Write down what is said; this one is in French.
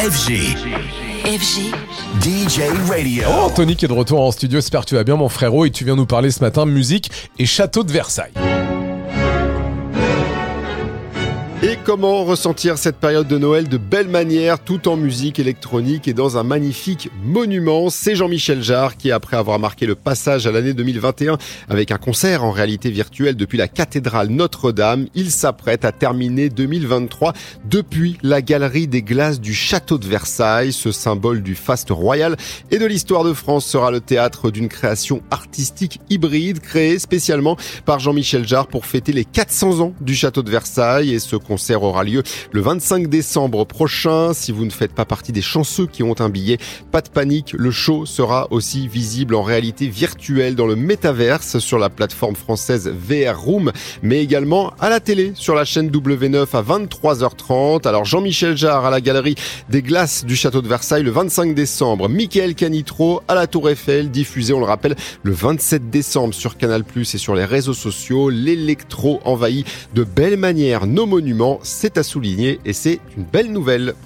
FG. FG. DJ Radio. Oh, Anthony qui est de retour en studio, j'espère que tu vas bien mon frérot et tu viens nous parler ce matin musique et château de Versailles. Et comment ressentir cette période de Noël de belle manière, tout en musique électronique et dans un magnifique monument? C'est Jean-Michel Jarre qui, après avoir marqué le passage à l'année 2021 avec un concert en réalité virtuelle depuis la cathédrale Notre-Dame, il s'apprête à terminer 2023 depuis la galerie des glaces du château de Versailles. Ce symbole du faste royal et de l'histoire de France sera le théâtre d'une création artistique hybride créée spécialement par Jean-Michel Jarre pour fêter les 400 ans du château de Versailles et ce concert aura lieu le 25 décembre prochain. Si vous ne faites pas partie des chanceux qui ont un billet, pas de panique, le show sera aussi visible en réalité virtuelle dans le métaverse sur la plateforme française VR Room, mais également à la télé sur la chaîne W9 à 23h30. Alors Jean-Michel Jarre à la galerie des glaces du château de Versailles le 25 décembre, Michael Canitro à la Tour Eiffel, diffusé, on le rappelle, le 27 décembre sur Canal+, et sur les réseaux sociaux. L'électro envahit de belle manière nos monuments c'est à souligner et c'est une belle nouvelle.